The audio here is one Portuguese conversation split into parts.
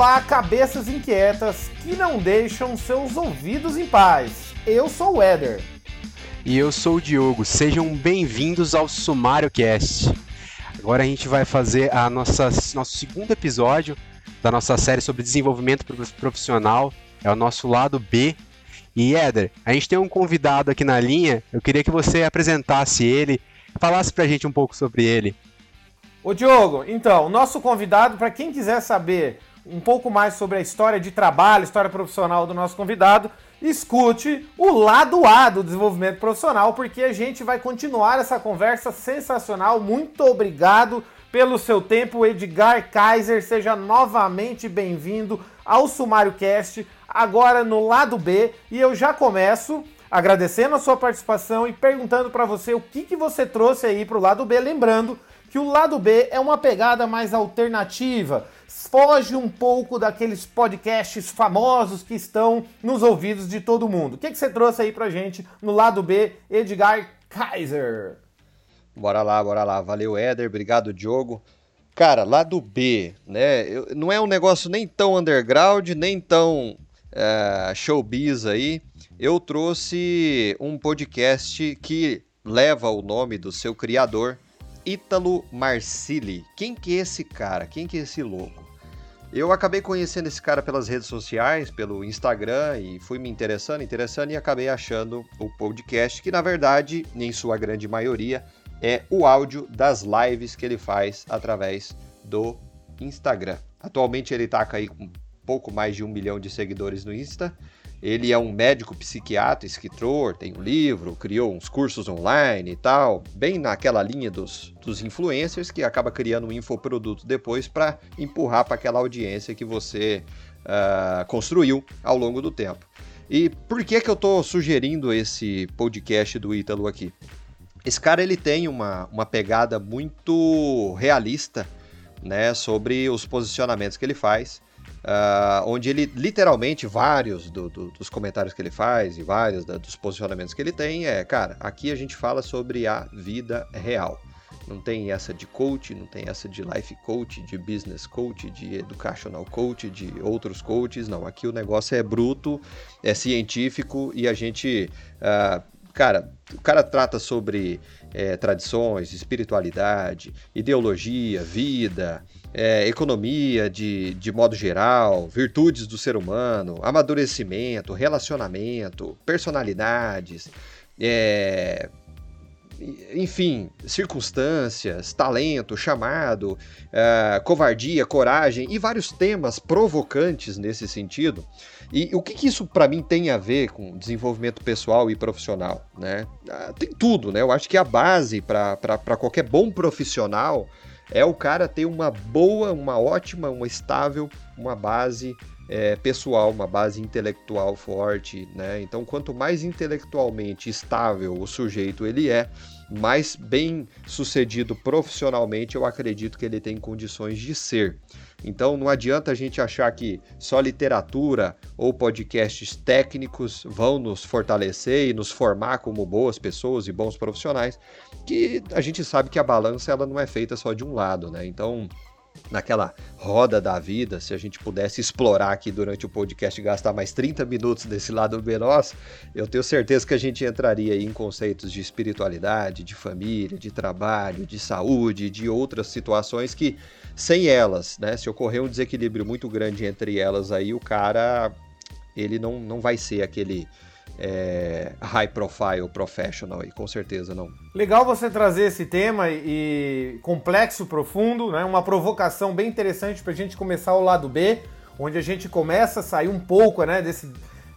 Olá, cabeças inquietas que não deixam seus ouvidos em paz. Eu sou o Éder. E eu sou o Diogo. Sejam bem-vindos ao Sumário Cast. Agora a gente vai fazer a nossa, nosso segundo episódio da nossa série sobre desenvolvimento profissional. É o nosso lado B. E Éder, a gente tem um convidado aqui na linha. Eu queria que você apresentasse ele, falasse pra gente um pouco sobre ele. Ô Diogo, então, o nosso convidado, para quem quiser saber um pouco mais sobre a história de trabalho, história profissional do nosso convidado, escute o lado A do desenvolvimento profissional, porque a gente vai continuar essa conversa sensacional. Muito obrigado pelo seu tempo, Edgar Kaiser. Seja novamente bem-vindo ao Sumário Cast, agora no lado B. E eu já começo agradecendo a sua participação e perguntando para você o que, que você trouxe aí para o lado B. Lembrando que o lado B é uma pegada mais alternativa, foge um pouco daqueles podcasts famosos que estão nos ouvidos de todo mundo. O que, que você trouxe aí pra gente no lado B, Edgar Kaiser? Bora lá, bora lá. Valeu, Éder. Obrigado, Diogo. Cara, lado B, né? Não é um negócio nem tão underground, nem tão é, showbiz aí. Eu trouxe um podcast que leva o nome do seu criador, Ítalo Marcilli. Quem que é esse cara? Quem que é esse louco? Eu acabei conhecendo esse cara pelas redes sociais, pelo Instagram e fui me interessando, interessando e acabei achando o podcast, que na verdade, em sua grande maioria, é o áudio das lives que ele faz através do Instagram. Atualmente ele está aí com pouco mais de um milhão de seguidores no Insta ele é um médico psiquiatra, escritor, tem um livro, criou uns cursos online e tal, bem naquela linha dos, dos influencers que acaba criando um infoproduto depois para empurrar para aquela audiência que você uh, construiu ao longo do tempo. E por que que eu estou sugerindo esse podcast do Ítalo aqui? Esse cara ele tem uma, uma pegada muito realista né, sobre os posicionamentos que ele faz. Uh, onde ele literalmente vários do, do, dos comentários que ele faz e vários da, dos posicionamentos que ele tem é, cara, aqui a gente fala sobre a vida real. Não tem essa de coach, não tem essa de life coach, de business coach, de educational coach, de outros coaches. Não, aqui o negócio é bruto, é científico e a gente, uh, cara, o cara trata sobre é, tradições, espiritualidade, ideologia, vida, é, economia de, de modo geral, virtudes do ser humano, amadurecimento, relacionamento, personalidades, é, enfim, circunstâncias, talento, chamado, é, covardia, coragem e vários temas provocantes nesse sentido. E o que, que isso para mim tem a ver com desenvolvimento pessoal e profissional? Né? Ah, tem tudo, né? Eu acho que a base para qualquer bom profissional é o cara ter uma boa, uma ótima, uma estável, uma base é, pessoal, uma base intelectual forte, né? Então, quanto mais intelectualmente estável o sujeito ele é, mais bem sucedido profissionalmente eu acredito que ele tem condições de ser. Então não adianta a gente achar que só literatura ou podcasts técnicos vão nos fortalecer e nos formar como boas pessoas e bons profissionais, que a gente sabe que a balança ela não é feita só de um lado, né? Então naquela roda da vida, se a gente pudesse explorar aqui durante o podcast e gastar mais 30 minutos desse lado nosso, eu tenho certeza que a gente entraria em conceitos de espiritualidade, de família, de trabalho, de saúde, de outras situações que sem elas, né, se ocorrer um desequilíbrio muito grande entre elas aí, o cara ele não, não vai ser aquele é, high profile professional e com certeza não. Legal você trazer esse tema e complexo, profundo, né? Uma provocação bem interessante para a gente começar o lado B, onde a gente começa a sair um pouco, né, desse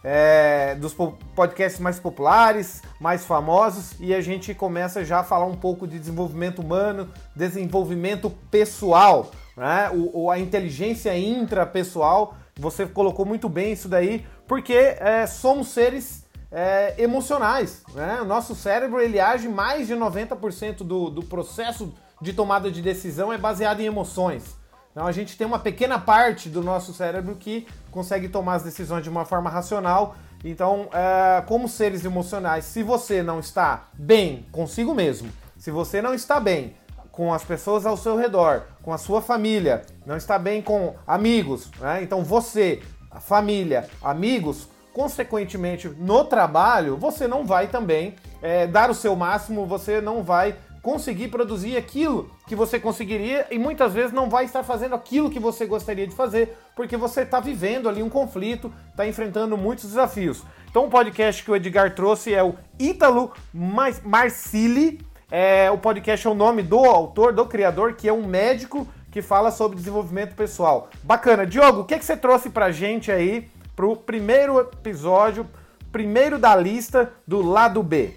é, dos podcasts mais populares, mais famosos, e a gente começa já a falar um pouco de desenvolvimento humano, desenvolvimento pessoal, né? O, a inteligência intrapessoal. Você colocou muito bem isso daí, porque é, somos seres é, emocionais. Né? O nosso cérebro ele age mais de 90% do, do processo de tomada de decisão é baseado em emoções. Então a gente tem uma pequena parte do nosso cérebro que consegue tomar as decisões de uma forma racional. Então, é, como seres emocionais, se você não está bem consigo mesmo, se você não está bem com as pessoas ao seu redor, com a sua família, não está bem com amigos, né? Então você, a família, amigos, consequentemente no trabalho, você não vai também é, dar o seu máximo, você não vai conseguir produzir aquilo que você conseguiria e muitas vezes não vai estar fazendo aquilo que você gostaria de fazer, porque você está vivendo ali um conflito, está enfrentando muitos desafios. Então o podcast que o Edgar trouxe é o Ítalo Marcili. É, o podcast é o nome do autor, do criador, que é um médico que fala sobre desenvolvimento pessoal. Bacana. Diogo, o que, que você trouxe pra gente aí pro primeiro episódio, primeiro da lista do lado B?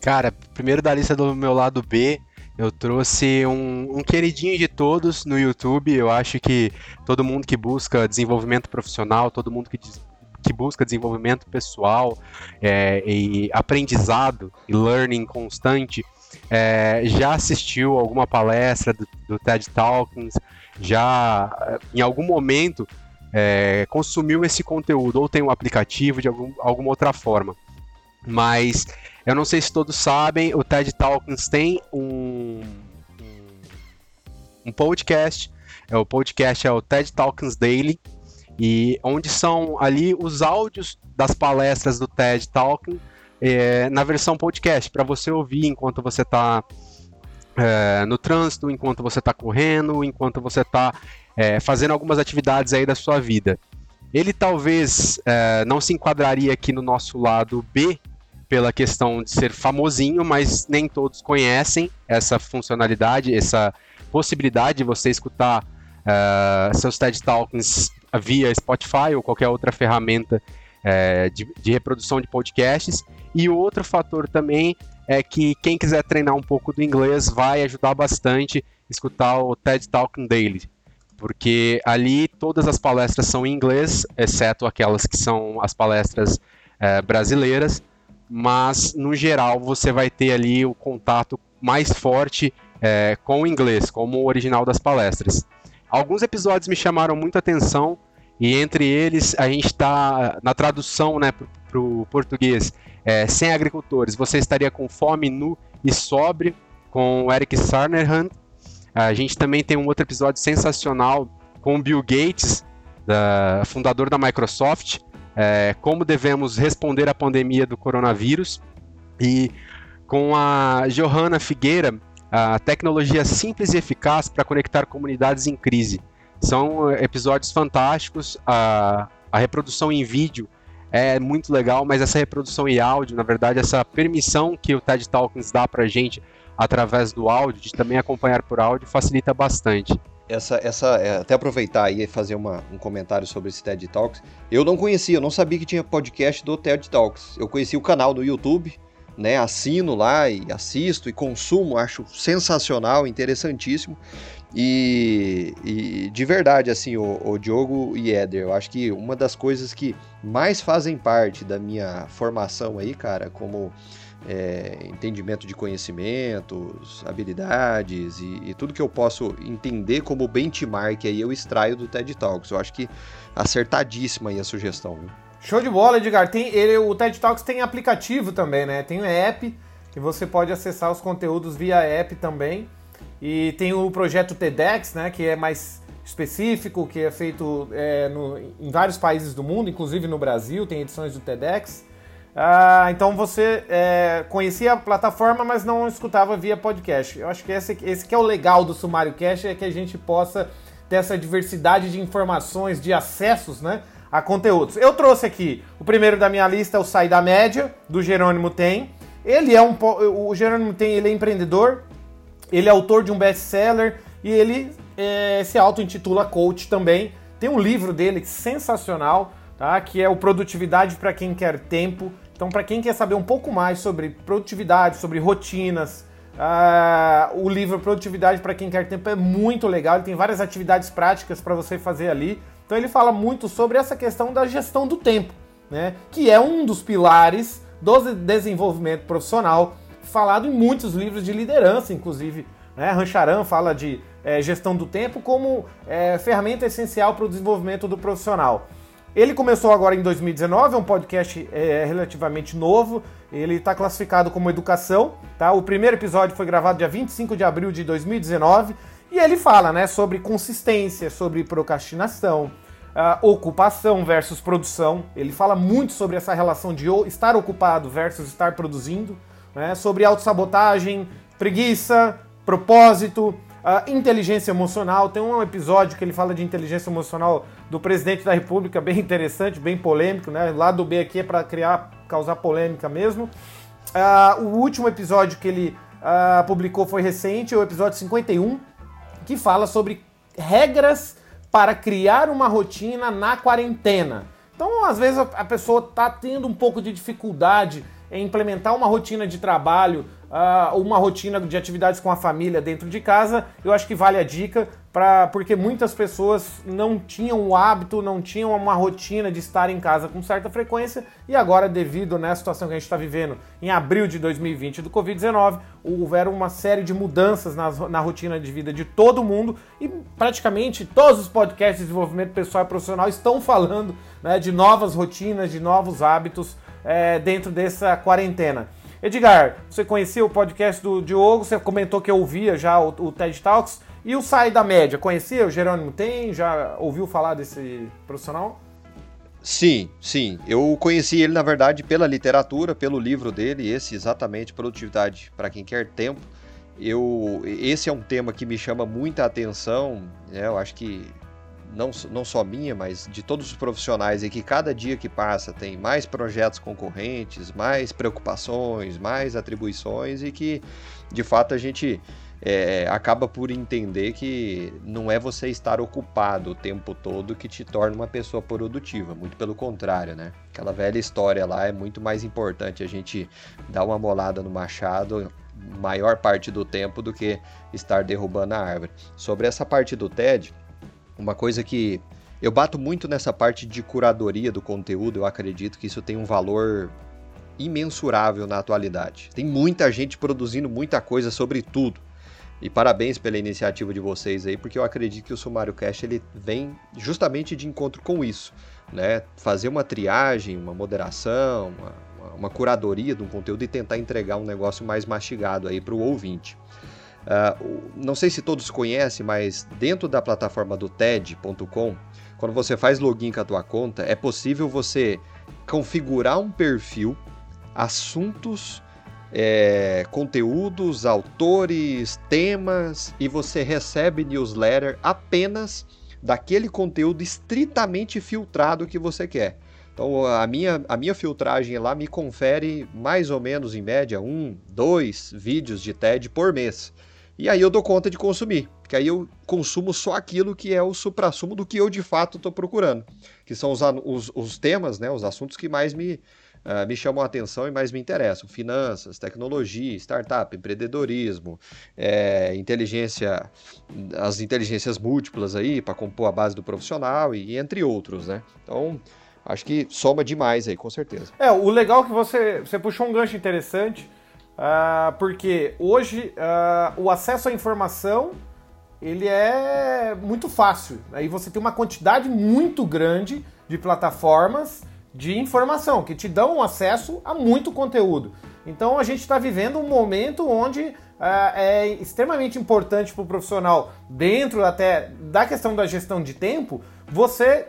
Cara, primeiro da lista do meu lado B, eu trouxe um, um, queridinho de todos no YouTube. Eu acho que todo mundo que busca desenvolvimento profissional, todo mundo que, que busca desenvolvimento pessoal é, e aprendizado e learning constante é, já assistiu alguma palestra do, do, TED Talks, já em algum momento é, consumiu esse conteúdo ou tem um aplicativo de algum, alguma outra forma. Mas eu não sei se todos sabem, o TED Talks tem um, um, podcast. É, o podcast é o TED Talks Daily, e onde são ali os áudios das palestras do TED Talking é, na versão podcast, para você ouvir enquanto você está é, no trânsito, enquanto você está correndo, enquanto você está é, fazendo algumas atividades aí da sua vida. Ele talvez é, não se enquadraria aqui no nosso lado B pela questão de ser famosinho, mas nem todos conhecem essa funcionalidade, essa possibilidade de você escutar uh, seus TED Talks via Spotify ou qualquer outra ferramenta uh, de, de reprodução de podcasts. E outro fator também é que quem quiser treinar um pouco do inglês vai ajudar bastante escutar o TED Talk Daily, porque ali todas as palestras são em inglês, exceto aquelas que são as palestras uh, brasileiras mas no geral você vai ter ali o contato mais forte é, com o inglês, como o original das palestras. Alguns episódios me chamaram muita atenção e entre eles a gente está na tradução né, para o português. É, sem agricultores, você estaria com fome, nu e sóbrio, com o Eric Sarnerhand. A gente também tem um outro episódio sensacional com o Bill Gates, da, fundador da Microsoft, é, como devemos responder à pandemia do coronavírus. E com a Johanna Figueira, a tecnologia simples e eficaz para conectar comunidades em crise. São é, episódios fantásticos, a, a reprodução em vídeo é muito legal, mas essa reprodução em áudio, na verdade, essa permissão que o TED Talks dá para a gente através do áudio, de também acompanhar por áudio, facilita bastante essa, essa, é, até aproveitar aí e fazer uma, um comentário sobre esse TED Talks. Eu não conhecia, eu não sabia que tinha podcast do TED Talks. Eu conheci o canal no YouTube, né? Assino lá e assisto e consumo, acho sensacional, interessantíssimo. E, e de verdade, assim, o, o Diogo e Éder, eu acho que uma das coisas que mais fazem parte da minha formação aí, cara, como é, entendimento de conhecimentos, habilidades e, e, tudo que eu posso entender como benchmark aí eu extraio do TED Talks. Eu acho que acertadíssima aí a sugestão. Viu? Show de bola, Edgar. Tem, ele, o TED Talks tem aplicativo também, né? Tem um app que você pode acessar os conteúdos via app também. E tem o projeto TEDx, né? Que é mais específico, que é feito é, no, em vários países do mundo, inclusive no Brasil, tem edições do TEDx. Ah, então você é, conhecia a plataforma, mas não escutava via podcast. Eu acho que esse, esse que é o legal do Sumário Cash, é que a gente possa ter essa diversidade de informações, de acessos, né, a conteúdos. Eu trouxe aqui, o primeiro da minha lista é o Sai da Média, do Jerônimo Tem. Ele é um, o Jerônimo Tem, ele é empreendedor, ele é autor de um best-seller e ele é, se auto-intitula coach também. Tem um livro dele sensacional, tá, que é o Produtividade para quem quer tempo, então, para quem quer saber um pouco mais sobre produtividade, sobre rotinas, uh, o livro Produtividade para quem quer tempo é muito legal. Ele tem várias atividades práticas para você fazer ali. Então, ele fala muito sobre essa questão da gestão do tempo, né? Que é um dos pilares do desenvolvimento profissional, falado em muitos livros de liderança, inclusive. Né? Rancharan fala de é, gestão do tempo como é, ferramenta essencial para o desenvolvimento do profissional. Ele começou agora em 2019, é um podcast é, relativamente novo. Ele está classificado como educação, tá? O primeiro episódio foi gravado dia 25 de abril de 2019 e ele fala, né, sobre consistência, sobre procrastinação, uh, ocupação versus produção. Ele fala muito sobre essa relação de estar ocupado versus estar produzindo, né, sobre autossabotagem, preguiça, propósito, uh, inteligência emocional. Tem um episódio que ele fala de inteligência emocional do presidente da República, bem interessante, bem polêmico, né? Lá do B aqui é para criar, causar polêmica mesmo. Uh, o último episódio que ele uh, publicou foi recente, o episódio 51, que fala sobre regras para criar uma rotina na quarentena. Então, às vezes, a pessoa está tendo um pouco de dificuldade em implementar uma rotina de trabalho, uh, uma rotina de atividades com a família dentro de casa, eu acho que vale a dica, pra, porque muitas pessoas não tinham o hábito, não tinham uma rotina de estar em casa com certa frequência, e agora, devido né, à situação que a gente está vivendo em abril de 2020 do Covid-19, houveram uma série de mudanças na, na rotina de vida de todo mundo, e praticamente todos os podcasts de desenvolvimento pessoal e profissional estão falando né, de novas rotinas, de novos hábitos é, dentro dessa quarentena. Edgar, você conhecia o podcast do Diogo, você comentou que ouvia já o, o TED Talks. E o Sai da Média, conhecia? O Jerônimo tem? Já ouviu falar desse profissional? Sim, sim. Eu conheci ele, na verdade, pela literatura, pelo livro dele, esse exatamente, Produtividade para quem quer tempo. Eu, esse é um tema que me chama muita atenção. Né? Eu acho que não, não só minha, mas de todos os profissionais, e que cada dia que passa tem mais projetos concorrentes, mais preocupações, mais atribuições, e que de fato a gente é, acaba por entender que não é você estar ocupado o tempo todo que te torna uma pessoa produtiva, muito pelo contrário, né? Aquela velha história lá é muito mais importante a gente dar uma molada no machado maior parte do tempo do que estar derrubando a árvore. Sobre essa parte do TED, uma coisa que eu bato muito nessa parte de curadoria do conteúdo, eu acredito que isso tem um valor imensurável na atualidade. Tem muita gente produzindo muita coisa sobre tudo. E parabéns pela iniciativa de vocês aí, porque eu acredito que o Sumário Cast ele vem justamente de encontro com isso, né? Fazer uma triagem, uma moderação, uma, uma curadoria de um conteúdo e tentar entregar um negócio mais mastigado aí para o ouvinte. Uh, não sei se todos conhecem, mas dentro da plataforma do TED.com, quando você faz login com a tua conta, é possível você configurar um perfil, assuntos, é, conteúdos, autores, temas, e você recebe newsletter apenas daquele conteúdo estritamente filtrado que você quer. Então a minha, a minha filtragem lá me confere mais ou menos em média um, dois vídeos de TED por mês. E aí eu dou conta de consumir, porque aí eu consumo só aquilo que é o suprassumo do que eu de fato estou procurando, que são os, os, os, temas, né, os assuntos que mais me, uh, me chamam a atenção e mais me interessam: finanças, tecnologia, startup, empreendedorismo, é, inteligência, as inteligências múltiplas aí para compor a base do profissional e, entre outros, né? Então acho que soma demais aí, com certeza. É, o legal é que você, você puxou um gancho interessante Uh, porque hoje uh, o acesso à informação ele é muito fácil. Aí você tem uma quantidade muito grande de plataformas de informação que te dão acesso a muito conteúdo. Então a gente está vivendo um momento onde uh, é extremamente importante para o profissional, dentro até da questão da gestão de tempo, você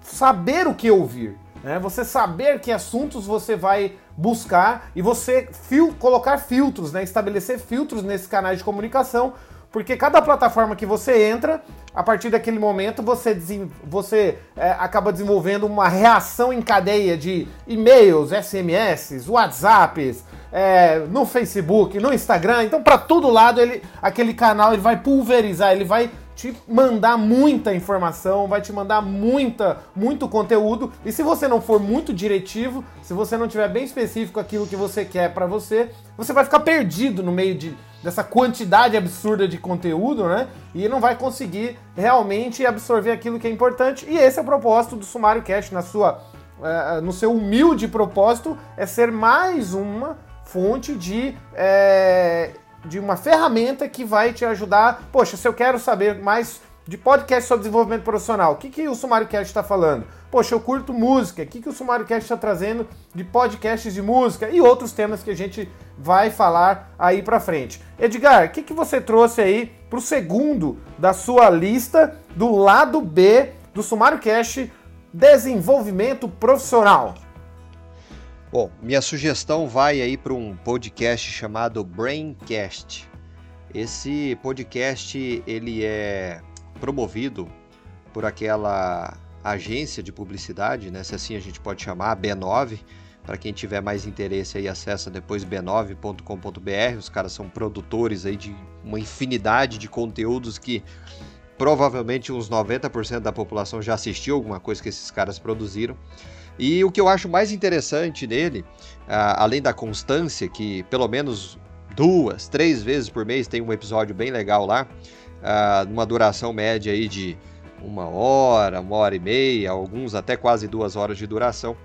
saber o que ouvir. Né? Você saber que assuntos você vai buscar e você fil colocar filtros, né? estabelecer filtros nesses canais de comunicação, porque cada plataforma que você entra, a partir daquele momento você, você é, acaba desenvolvendo uma reação em cadeia de e-mails, SMS, WhatsApps, é, no Facebook, no Instagram. Então, para todo lado, ele, aquele canal ele vai pulverizar, ele vai te mandar muita informação, vai te mandar muita, muito conteúdo. E se você não for muito diretivo, se você não tiver bem específico aquilo que você quer para você, você vai ficar perdido no meio de, dessa quantidade absurda de conteúdo, né? E não vai conseguir realmente absorver aquilo que é importante. E esse é o propósito do Sumário Cash na sua, uh, no seu humilde propósito, é ser mais uma fonte de é, de uma ferramenta que vai te ajudar. Poxa, se eu quero saber mais de podcast sobre desenvolvimento profissional. O que, que o Sumário Cast está falando? Poxa, eu curto música. O que, que o Sumário Cast está trazendo de podcasts de música e outros temas que a gente vai falar aí para frente. Edgar, o que, que você trouxe aí para o segundo da sua lista do lado B do Sumário Cast Desenvolvimento Profissional? Bom, minha sugestão vai aí para um podcast chamado Braincast. Esse podcast ele é promovido por aquela agência de publicidade, né, se assim a gente pode chamar, B9. Para quem tiver mais interesse aí, acessa depois b9.com.br. Os caras são produtores aí de uma infinidade de conteúdos que provavelmente uns 90% da população já assistiu alguma coisa que esses caras produziram. E o que eu acho mais interessante nele, além da constância, que pelo menos duas, três vezes por mês tem um episódio bem legal lá, numa duração média aí de uma hora, uma hora e meia, alguns até quase duas horas de duração,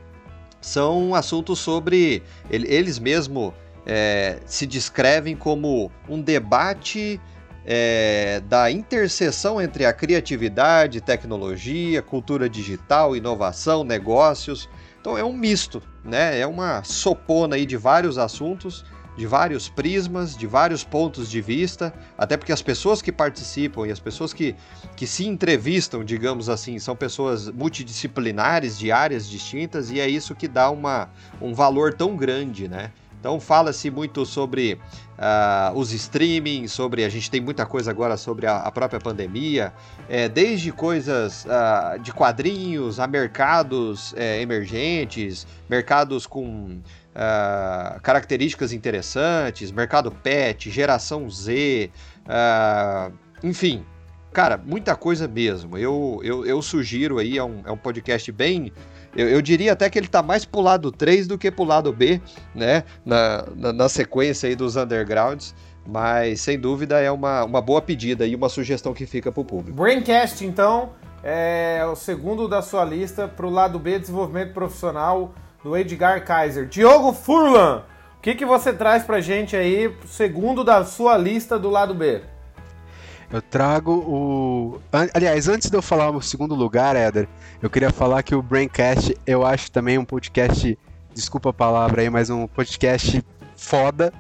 são assuntos sobre. Eles mesmo é, se descrevem como um debate é, da interseção entre a criatividade, tecnologia, cultura digital, inovação, negócios. Então é um misto, né? É uma sopona aí de vários assuntos de vários prismas, de vários pontos de vista, até porque as pessoas que participam e as pessoas que, que se entrevistam, digamos assim, são pessoas multidisciplinares de áreas distintas e é isso que dá uma, um valor tão grande, né? Então fala-se muito sobre uh, os streaming, sobre a gente tem muita coisa agora sobre a, a própria pandemia, é, desde coisas uh, de quadrinhos a mercados é, emergentes, mercados com uh, características interessantes, mercado pet, geração Z, enfim, cara, muita coisa mesmo. Eu, eu, eu sugiro aí, é um, é um podcast bem. Eu, eu, diria até que ele tá mais pro lado 3 do que pro lado B, né? Na, na, na sequência aí dos undergrounds. Mas sem dúvida é uma, uma boa pedida e uma sugestão que fica pro público. Braincast, então, é o segundo da sua lista pro lado B, desenvolvimento profissional do Edgar Kaiser. Diogo Furlan, o que, que você traz pra gente aí, segundo da sua lista do lado B? Eu trago o. Aliás, antes de eu falar o segundo lugar, Éder, eu queria falar que o Braincast eu acho também um podcast, desculpa a palavra aí, mas um podcast foda.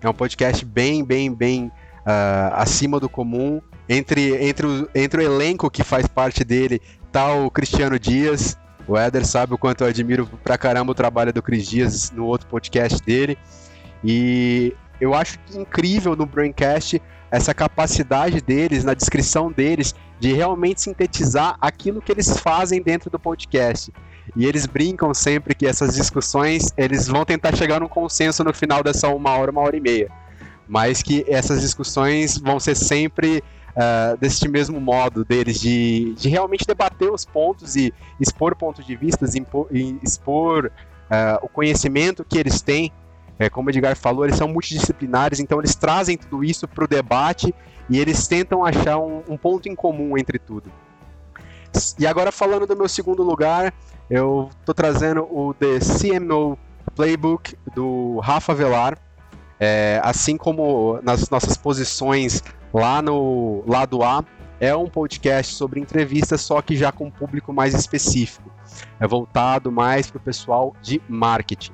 É um podcast bem, bem, bem uh, acima do comum. Entre, entre, o, entre o elenco que faz parte dele, tá o Cristiano Dias, o Éder sabe o quanto eu admiro pra caramba o trabalho do Cris Dias no outro podcast dele. E eu acho incrível no Braincast essa capacidade deles, na descrição deles, de realmente sintetizar aquilo que eles fazem dentro do podcast. E eles brincam sempre que essas discussões, eles vão tentar chegar num consenso no final dessa uma hora, uma hora e meia. Mas que essas discussões vão ser sempre uh, deste mesmo modo deles de, de realmente debater os pontos e expor pontos de vista expor uh, o conhecimento que eles têm. É, como o Edgar falou, eles são multidisciplinares, então eles trazem tudo isso para o debate e eles tentam achar um, um ponto em comum entre tudo. E agora falando do meu segundo lugar, eu estou trazendo o The CMO Playbook do Rafa Velar. É, assim como nas nossas posições lá no lado A, é um podcast sobre entrevistas, só que já com um público mais específico. É voltado mais para o pessoal de marketing.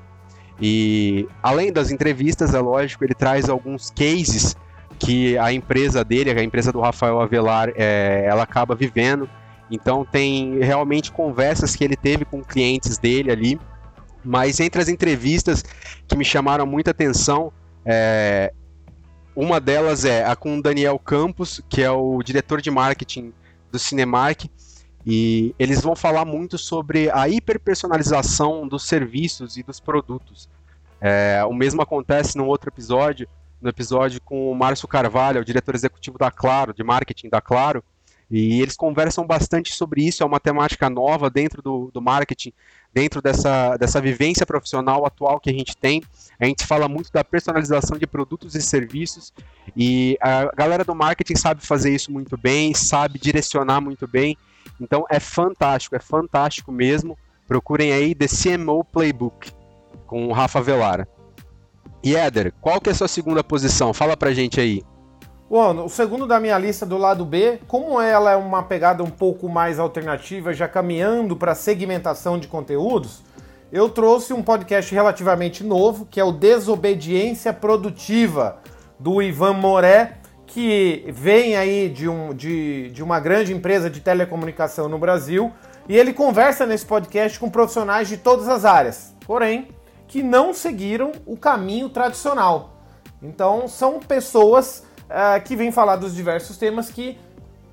E além das entrevistas, é lógico, ele traz alguns cases que a empresa dele, a empresa do Rafael Avelar, é, ela acaba vivendo. Então tem realmente conversas que ele teve com clientes dele ali. Mas entre as entrevistas que me chamaram muita atenção, é, uma delas é a com o Daniel Campos, que é o diretor de marketing do Cinemark, e eles vão falar muito sobre a hiperpersonalização dos serviços e dos produtos. É, o mesmo acontece no outro episódio, no episódio com o Márcio Carvalho, o diretor executivo da Claro, de marketing da Claro, e eles conversam bastante sobre isso, é uma temática nova dentro do, do marketing, dentro dessa, dessa vivência profissional atual que a gente tem. A gente fala muito da personalização de produtos e serviços e a galera do marketing sabe fazer isso muito bem, sabe direcionar muito bem. Então é fantástico, é fantástico mesmo. Procurem aí The CMO Playbook com o Rafa Velara. E Éder, qual que é a sua segunda posição? Fala pra gente aí. Bom, o segundo da minha lista do lado B, como ela é uma pegada um pouco mais alternativa, já caminhando para segmentação de conteúdos, eu trouxe um podcast relativamente novo, que é o Desobediência Produtiva, do Ivan Moré, que vem aí de, um, de, de uma grande empresa de telecomunicação no Brasil, e ele conversa nesse podcast com profissionais de todas as áreas, porém, que não seguiram o caminho tradicional. Então, são pessoas uh, que vêm falar dos diversos temas que,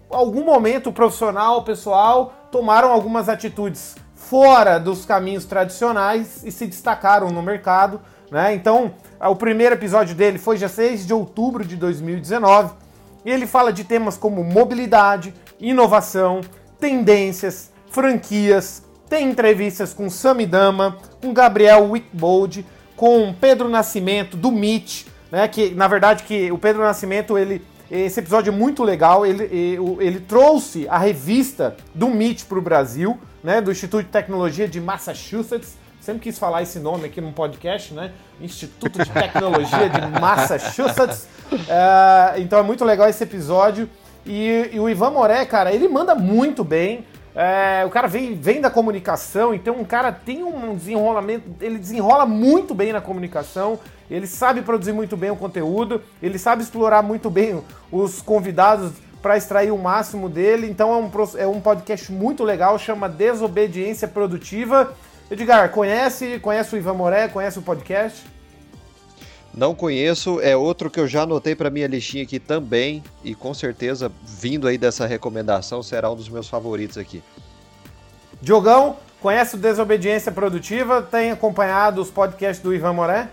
algum momento, o profissional, pessoal, tomaram algumas atitudes fora dos caminhos tradicionais e se destacaram no mercado. Né? Então, o primeiro episódio dele foi dia 6 de outubro de 2019 e ele fala de temas como mobilidade, inovação, tendências, franquias. Tem entrevistas com Samidama, com Gabriel Wickbold, com Pedro Nascimento do Meet, né? Que na verdade que o Pedro Nascimento ele esse episódio é muito legal. Ele, ele, ele trouxe a revista do MIT para o Brasil, né? Do Instituto de Tecnologia de Massachusetts. Sempre quis falar esse nome aqui num podcast, né? Instituto de Tecnologia de Massachusetts. Uh, então é muito legal esse episódio. E, e, o Ivan Moré, cara, ele manda muito bem. É, o cara vem, vem da comunicação, então um cara tem um desenrolamento, ele desenrola muito bem na comunicação, ele sabe produzir muito bem o conteúdo, ele sabe explorar muito bem os convidados para extrair o máximo dele. Então é um, é um podcast muito legal, chama Desobediência Produtiva. Edgar, conhece, conhece o Ivan Moré, conhece o podcast? Não conheço, é outro que eu já anotei para minha listinha aqui também e com certeza vindo aí dessa recomendação será um dos meus favoritos aqui. Diogão, conhece o Desobediência Produtiva? Tem acompanhado os podcasts do Ivan Moré?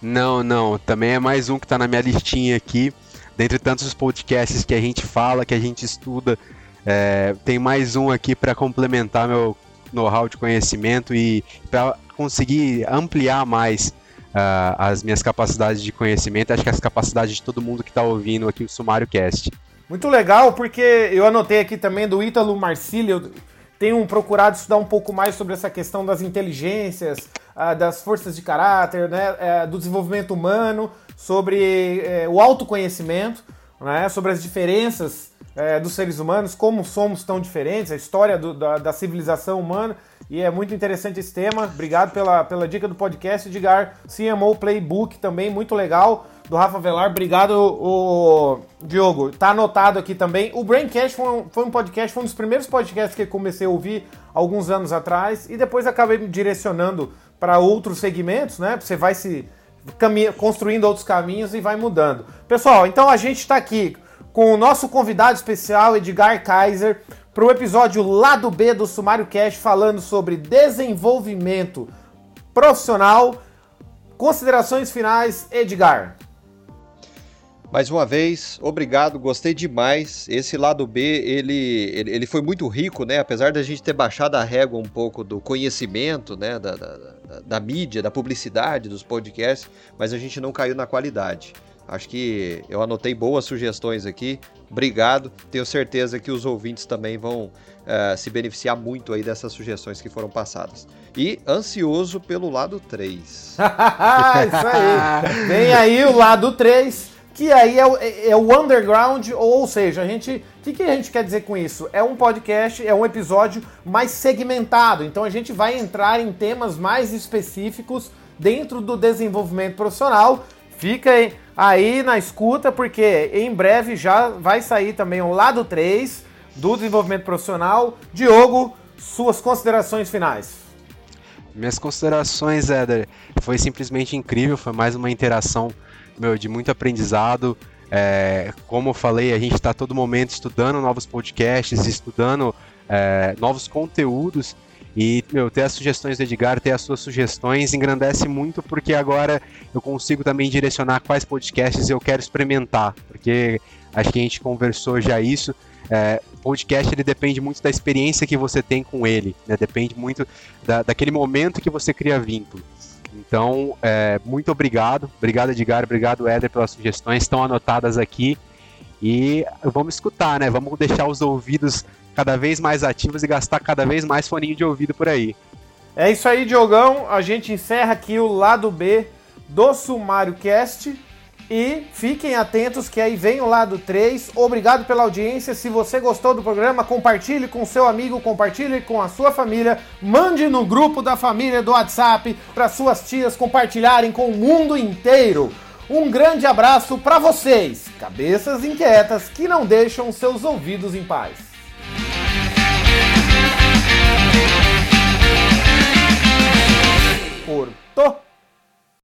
Não, não, também é mais um que está na minha listinha aqui. Dentre tantos podcasts que a gente fala, que a gente estuda, é, tem mais um aqui para complementar meu know-how de conhecimento e para conseguir ampliar mais uh, as minhas capacidades de conhecimento, acho que as capacidades de todo mundo que está ouvindo aqui o Sumário Cast. Muito legal, porque eu anotei aqui também do Ítalo Marcílio, tenho procurado estudar um pouco mais sobre essa questão das inteligências, uh, das forças de caráter, né, uh, do desenvolvimento humano, sobre uh, o autoconhecimento, né, sobre as diferenças é, dos seres humanos, como somos tão diferentes, a história do, da, da, civilização humana. E é muito interessante esse tema. Obrigado pela, pela dica do podcast, Edgar. CMO Playbook também, muito legal, do Rafa Velar. Obrigado, o Diogo. Tá anotado aqui também. O Braincast foi um, foi um podcast, foi um dos primeiros podcasts que eu comecei a ouvir alguns anos atrás. E depois acabei me direcionando para outros segmentos, né? Você vai se construindo outros caminhos e vai mudando. Pessoal, então a gente está aqui com o nosso convidado especial, Edgar Kaiser, para o episódio Lado B do Sumário Cash, falando sobre desenvolvimento profissional. Considerações finais, Edgar. Mais uma vez, obrigado, gostei demais. Esse lado B, ele, ele, ele, foi muito rico, né? Apesar da gente ter baixado a régua um pouco do conhecimento, né? Da, da, da, da mídia, da publicidade, dos podcasts, mas a gente não caiu na qualidade. Acho que eu anotei boas sugestões aqui. Obrigado. Tenho certeza que os ouvintes também vão uh, se beneficiar muito aí dessas sugestões que foram passadas. E ansioso pelo lado 3. Isso aí. Vem aí o lado 3, que aí é o, é o underground, ou seja, a gente. O que, que a gente quer dizer com isso? É um podcast, é um episódio mais segmentado. Então a gente vai entrar em temas mais específicos dentro do desenvolvimento profissional. Fica aí aí na escuta, porque em breve já vai sair também o lado 3 do desenvolvimento profissional. Diogo, suas considerações finais. Minhas considerações, Éder, foi simplesmente incrível, foi mais uma interação meu, de muito aprendizado. É, como eu falei, a gente está todo momento estudando novos podcasts, estudando é, novos conteúdos e, meu, ter as sugestões do Edgar, ter as suas sugestões, engrandece muito, porque agora eu consigo também direcionar quais podcasts eu quero experimentar, porque acho que a gente conversou já isso. É, podcast ele depende muito da experiência que você tem com ele, né? depende muito da, daquele momento que você cria vínculo. Então, é, muito obrigado, obrigado Edgar, obrigado Éder pelas sugestões, estão anotadas aqui e vamos escutar, né? Vamos deixar os ouvidos cada vez mais ativos e gastar cada vez mais foninho de ouvido por aí. É isso aí, Diogão. A gente encerra aqui o lado B do Sumário Cast. E fiquem atentos que aí vem o lado 3. Obrigado pela audiência. Se você gostou do programa, compartilhe com seu amigo, compartilhe com a sua família, mande no grupo da família do WhatsApp para suas tias compartilharem com o mundo inteiro. Um grande abraço para vocês, cabeças inquietas que não deixam seus ouvidos em paz. Porto.